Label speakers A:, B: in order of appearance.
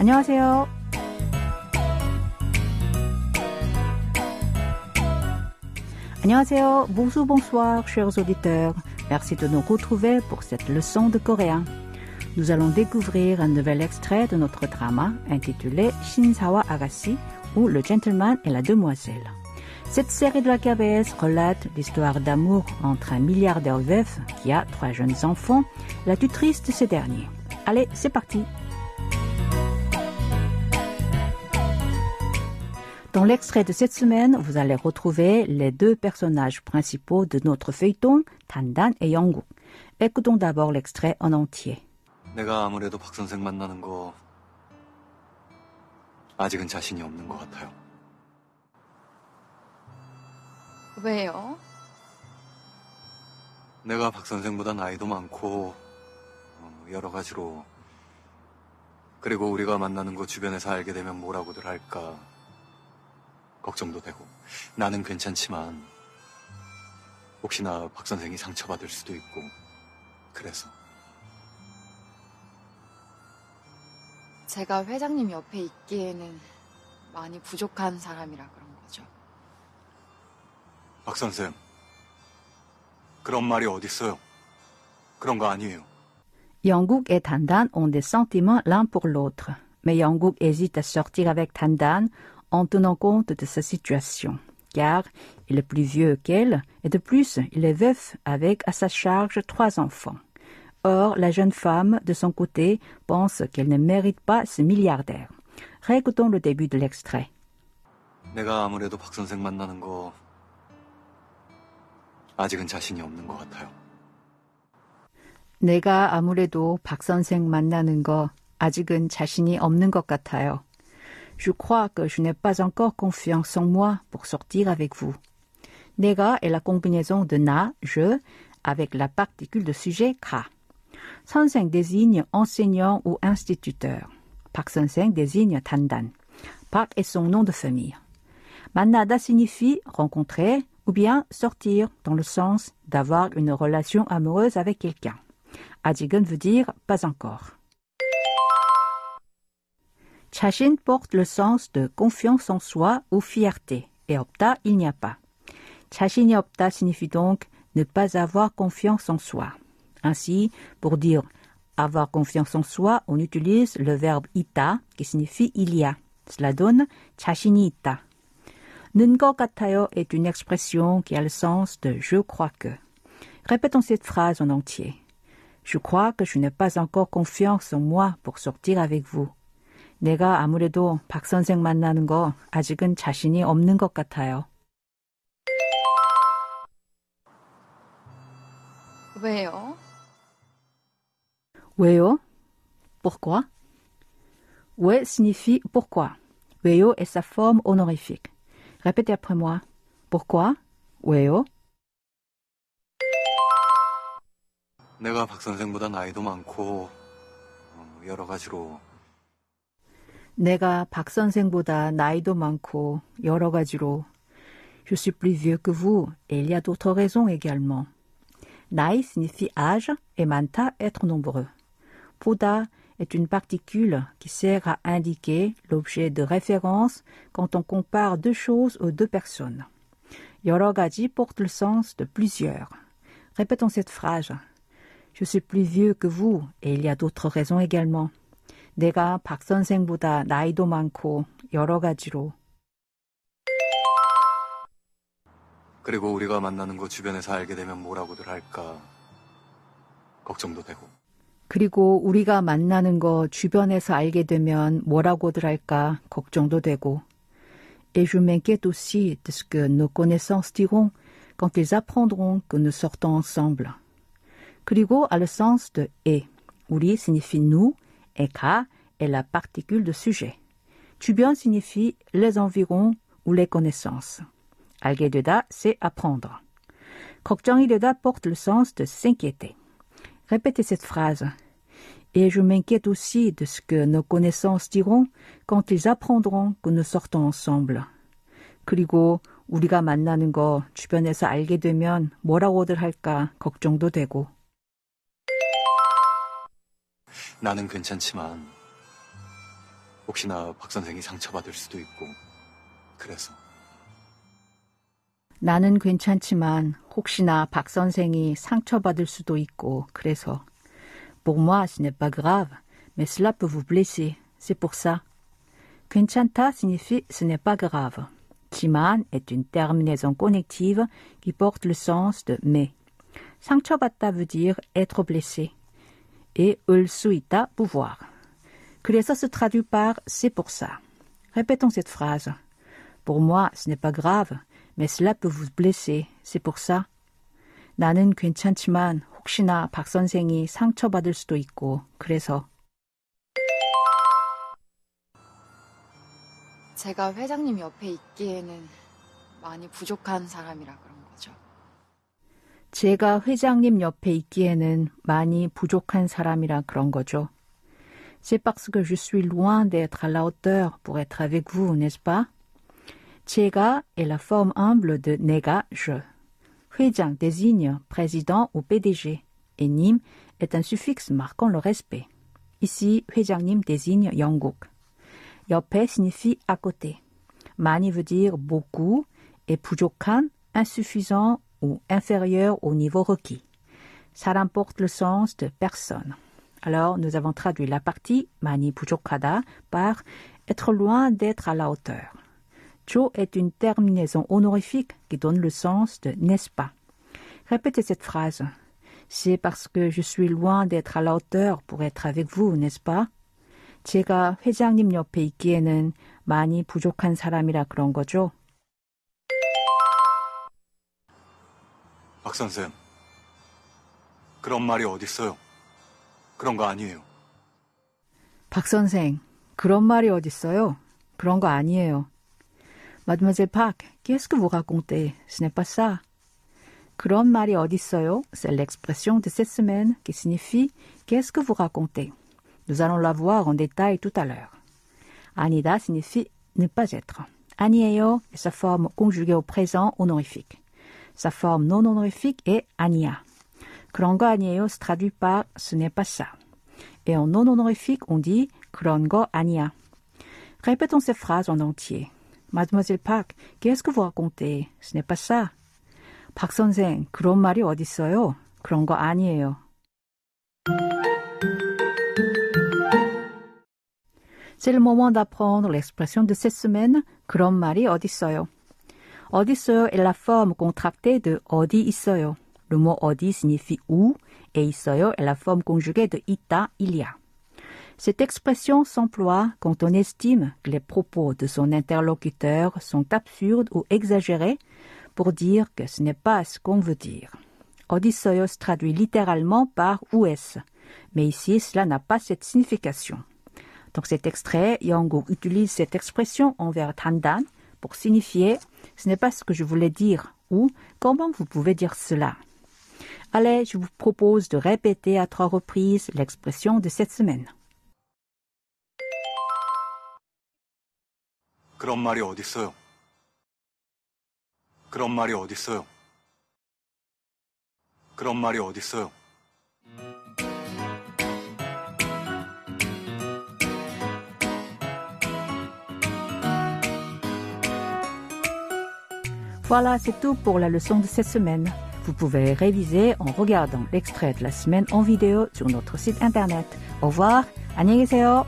A: 안녕하세요. 안녕하세요. Bonjour, bonsoir, chers auditeurs. Merci de nous retrouver pour cette leçon de coréen. Nous allons découvrir un nouvel extrait de notre drama intitulé Shinsawa Agassi ou Le gentleman et la demoiselle. Cette série de la KBS relate l'histoire d'amour entre un milliardaire veuf qui a trois jeunes enfants, la tutrice de ces derniers. Allez, c'est parti Dans l'extrait de cette semaine, vous allez retrouver les deux personnages principaux de notre feuilleton, Tandan et Yongguk. Écoutons d'abord l'extrait en entier.
B: 내가 아무래도 박 선생 만나는 거 아직은 자신이 없는 것 같아요.
C: 왜요?
B: 내가 박 선생보다 나이도 많고 어, 여러 가지로 그리고 우리가 만나는 거 주변에서 알게 되면 뭐라고들 할까 걱정도 되고 나는 괜찮지만 혹시나 박 선생이 상처받을 수도 있고 그래서
C: 제가 회장님 옆에 있기에는 많이 부족한 사람이라 그런 거죠.
B: 박 선생 그런 말이 어딨어요 그런 거 아니에요
A: et Tandan ont des sentiments l'un pour l'autre, mais Yongguk hésite à sortir avec Tandan en tenant compte de sa situation, car il est plus vieux qu'elle et de plus il est veuf avec à sa charge trois enfants. Or, la jeune femme, de son côté, pense qu'elle ne mérite pas ce milliardaire. Récoutons le début de l'extrait.
B: 내가 아무래도 박 선생 만나는 거 아직은 자신이 없는 것 같아요.
A: 내가 아무래도 박 선생 만나는 거 아직은 자신이 없는 것 같아요. Je crois que je n'ai pas encore confiance en moi pour sortir avec vous. 내가 est la combinaison de na, je, avec la particule de sujet ka. Sanseng désigne enseignant ou instituteur. Park Sanseng désigne Tandan. Park est son nom de famille. Manada signifie rencontrer ou bien sortir dans le sens d'avoir une relation amoureuse avec quelqu'un. Adigun veut dire pas encore. Chachin porte le sens de confiance en soi ou fierté, et opta, il n'y a pas. Chachin opta signifie donc ne pas avoir confiance en soi. Ainsi, pour dire avoir confiance en soi, on utilise le verbe ita qui signifie il y a. Cela donne chashini ita. Nungokatayo est une expression qui a le sens de je crois que. Répétons cette phrase en entier. Je crois que je n'ai pas encore confiance en moi pour sortir avec vous. 내가 아무래도 박 선생 만나는 거 아직은 자신이 없는 것 같아요.
C: 왜요?
A: 왜요? Pourquoi? 왜 signifie pourquoi. 왜요 est sa forme honorifique. Répétez après moi. Pourquoi? 왜요?
B: 내가 박 선생보다 나이도 많고 어, 여러 가지로
A: 내가 박 선생보다 나이도 많고 여러 가지로 Je suis plus vieux que vous et il y a d'autres raisons également. 나이 signifie âge et 많다 être nombreux. 보다 est une particule qui sert à indiquer l'objet de référence quand on compare deux choses ou deux personnes. 여러 가지 porte le sens de plusieurs. Répétons cette phrase. Je suis plus vieux que vous et il y a d'autres raisons également. 내가 박 선생보다 나이도 많고 여러 가지로
B: 그리고 우리가 만나는 거 주변에서 알게 되면 뭐라고들 할까 걱정도 되고
A: 그리고 우리가 만나는 거 주변에서 알게 되면 뭐라고들 할까 걱정도 되고 Et je m'inquiète aussi de ce que nos connaissances diront quand ils apprendront que nous sortons ensemble. 그리고 a le sens de et. 우리 signifie nous et 가 est la particule de sujet. 주변 signifie les environs ou les connaissances. 알게 되다, c'est apprendre. 걱정이 되다 porte le sens de s'inquiéter. Répétez cette phrase. Et je m'inquiète aussi de ce que nos connaissances diront quand ils apprendront que nous sortons ensemble. 그리고 우리가 만나는 거 주변에서 알게 되면 뭐라고들 할까 걱정도 되고.
B: 나는 괜찮지만 혹시나 박 선생이 상처받을 수도 있고 그래서
A: 나는 괜찮지만 혹시나 박 선생이 상처받을 수도 있고 그래서 Pour moi, ce n'est pas grave, mais cela peut vous blesser. C'est pour ça. 괜찮다 signifie ce n'est pas grave. 지만 est une terminaison connective qui porte le sens de mais. 상처받다 veut dire être blessé. Et 을수 있다, pouvoir. 그래서 se traduit par c'est pour ça. Répétons cette phrase. Pour moi, ce n'est pas grave, mais cela peut vous blesser. C'est pour ça. 나는 괜찮지만 혹시나 박 선생이 상처받을 수도 있고 그래서
C: 제가 회장님 옆에 있기에는 많이 부족한 사람이라 거죠.
A: 제가 회장님 옆에 있기에는 많이 부족한 사람이라 그런 거죠. C'est parce que je suis loin d'être à la hauteur pour être avec vous, n'est-ce pas? 제가 est la forme humble de 내가, je. 회장 désigne président ou PDG et 님 est un suffixe marquant le respect. Ici, 회장님 désigne 영국. 옆에 signifie à côté. 많이 veut dire beaucoup et 부족한, insuffisant ou inférieur au niveau requis. Ça remporte le sens de personne. Alors, nous avons traduit la partie 많이 부족하다 par être loin d'être à la hauteur. Jo est une terminaison honorifique qui donne le sens de n'est-ce pas. Répétez cette phrase. C'est parce que je suis loin d'être à la hauteur pour être avec vous, n'est-ce pas? 제가 회장님 옆에 있기에는 많이 부족한 사람이라 그런 거죠.
B: 박 선생 그런 말이 어딨어요? 그런 거 아니에요.
A: 박 선생, 그런 말이 어딨어요? 그런 거 아니에요. Mademoiselle Park, qu'est-ce que vous racontez? Ce n'est pas ça. 그런 말이 어딨어요? C'est l'expression de cette semaine qui signifie qu'est-ce que vous racontez? Nous allons la voir en détail tout à l'heure. 아니다 signifie ne pas être. 아니에요 est sa forme conjuguée au présent honorifique. Sa forme non honorifique est 아니야. 그런 거 아니에요 se traduit par ce n'est pas ça. Et en non honorifique, on dit 그런 거 아니야. Répétons ces phrases en entier. Mademoiselle Park, qu'est-ce que vous racontez? Ce n'est pas ça. 박 선생, 그런 말이 어딨어요? 그런 거 아니에요. C'est le moment d'apprendre l'expression de cette semaine, 그런 말이 어딨어요. 어딨어요 est la forme contractée de 어디 있어요. Le mot 어디 signifie où et 있어요 est la forme conjuguée de 있다, il y a. Cette expression s'emploie quand on estime que les propos de son interlocuteur sont absurdes ou exagérés pour dire que ce n'est pas ce qu'on veut dire. 어딨어요 se traduit littéralement par où est-ce, mais ici cela n'a pas cette signification. Dans cet extrait, Yango utilise cette expression envers Tandan pour signifier ce n'est pas ce que je voulais dire ou comment vous pouvez dire cela. Allez, je vous propose de répéter à trois reprises l'expression de cette semaine.
B: 그런 말이 어딨어요? 그런 말이 어딨어요? 그런 말이 어딨어요?
A: Voilà, c'est tout pour la leçon de cette semaine. Vous pouvez réviser en regardant l'extrait de la semaine en vidéo sur notre site internet. Au revoir, 안녕히 계세요.